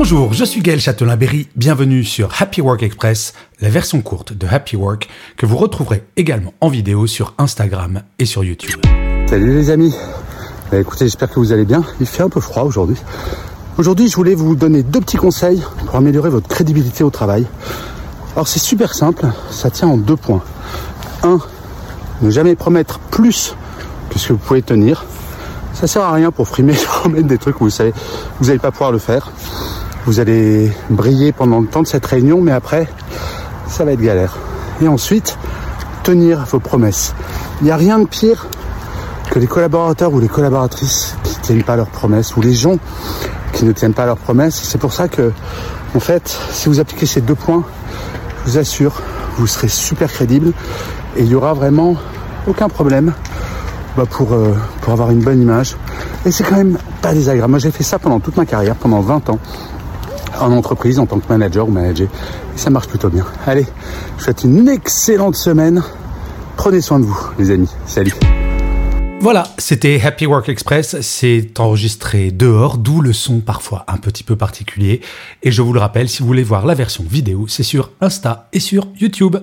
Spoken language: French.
Bonjour, je suis Gaël Châtelain-Berry, bienvenue sur Happy Work Express, la version courte de Happy Work que vous retrouverez également en vidéo sur Instagram et sur YouTube. Salut les amis, bah, écoutez j'espère que vous allez bien, il fait un peu froid aujourd'hui. Aujourd'hui je voulais vous donner deux petits conseils pour améliorer votre crédibilité au travail. Alors c'est super simple, ça tient en deux points. Un, ne jamais promettre plus que ce que vous pouvez tenir. Ça sert à rien pour frimer, promettre des trucs où vous savez, vous n'allez pas pouvoir le faire. Vous allez briller pendant le temps de cette réunion, mais après, ça va être galère. Et ensuite, tenir vos promesses. Il n'y a rien de pire que les collaborateurs ou les collaboratrices qui ne tiennent pas leurs promesses, ou les gens qui ne tiennent pas leurs promesses. C'est pour ça que, en fait, si vous appliquez ces deux points, je vous assure, vous serez super crédible et il y aura vraiment aucun problème bah, pour, euh, pour avoir une bonne image. Et c'est quand même pas désagréable. Moi, j'ai fait ça pendant toute ma carrière, pendant 20 ans, en entreprise, en tant que manager ou manager. Et ça marche plutôt bien. Allez, je vous souhaite une excellente semaine. Prenez soin de vous, les amis. Salut. Voilà, c'était Happy Work Express, c'est enregistré dehors, d'où le son parfois un petit peu particulier. Et je vous le rappelle, si vous voulez voir la version vidéo, c'est sur Insta et sur YouTube.